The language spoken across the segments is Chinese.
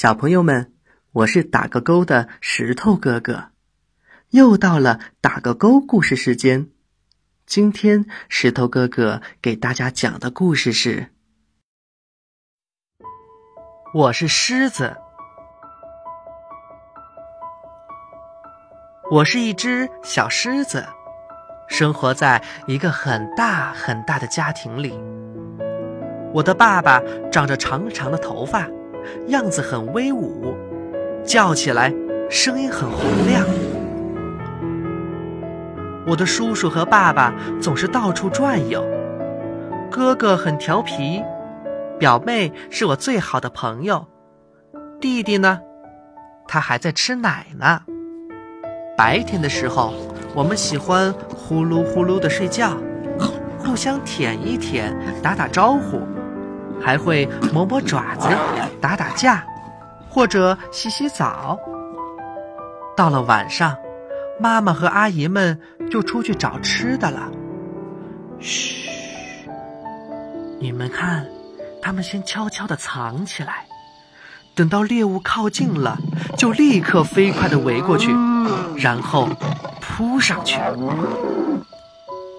小朋友们，我是打个勾的石头哥哥，又到了打个勾故事时间。今天石头哥哥给大家讲的故事是：我是狮子，我是一只小狮子，生活在一个很大很大的家庭里。我的爸爸长着长长的头发。样子很威武，叫起来声音很洪亮。我的叔叔和爸爸总是到处转悠，哥哥很调皮，表妹是我最好的朋友，弟弟呢，他还在吃奶呢。白天的时候，我们喜欢呼噜呼噜的睡觉，互相舔一舔，打打招呼。还会磨磨爪子、打打架，或者洗洗澡。到了晚上，妈妈和阿姨们就出去找吃的了。嘘，你们看，他们先悄悄地藏起来，等到猎物靠近了，就立刻飞快地围过去，然后扑上去。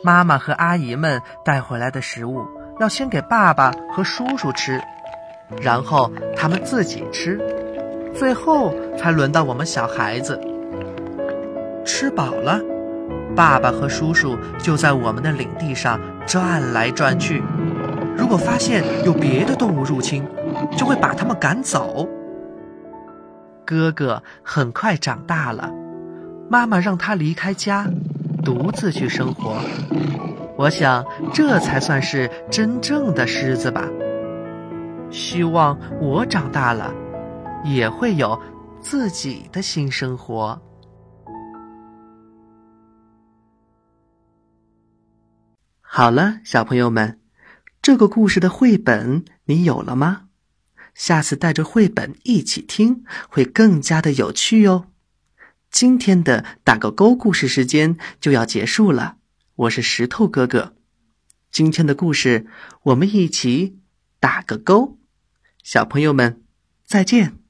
妈妈和阿姨们带回来的食物。要先给爸爸和叔叔吃，然后他们自己吃，最后才轮到我们小孩子。吃饱了，爸爸和叔叔就在我们的领地上转来转去。如果发现有别的动物入侵，就会把他们赶走。哥哥很快长大了，妈妈让他离开家，独自去生活。我想，这才算是真正的狮子吧。希望我长大了，也会有自己的新生活。好了，小朋友们，这个故事的绘本你有了吗？下次带着绘本一起听，会更加的有趣哟。今天的打个勾故事时间就要结束了。我是石头哥哥，今天的故事我们一起打个勾，小朋友们再见。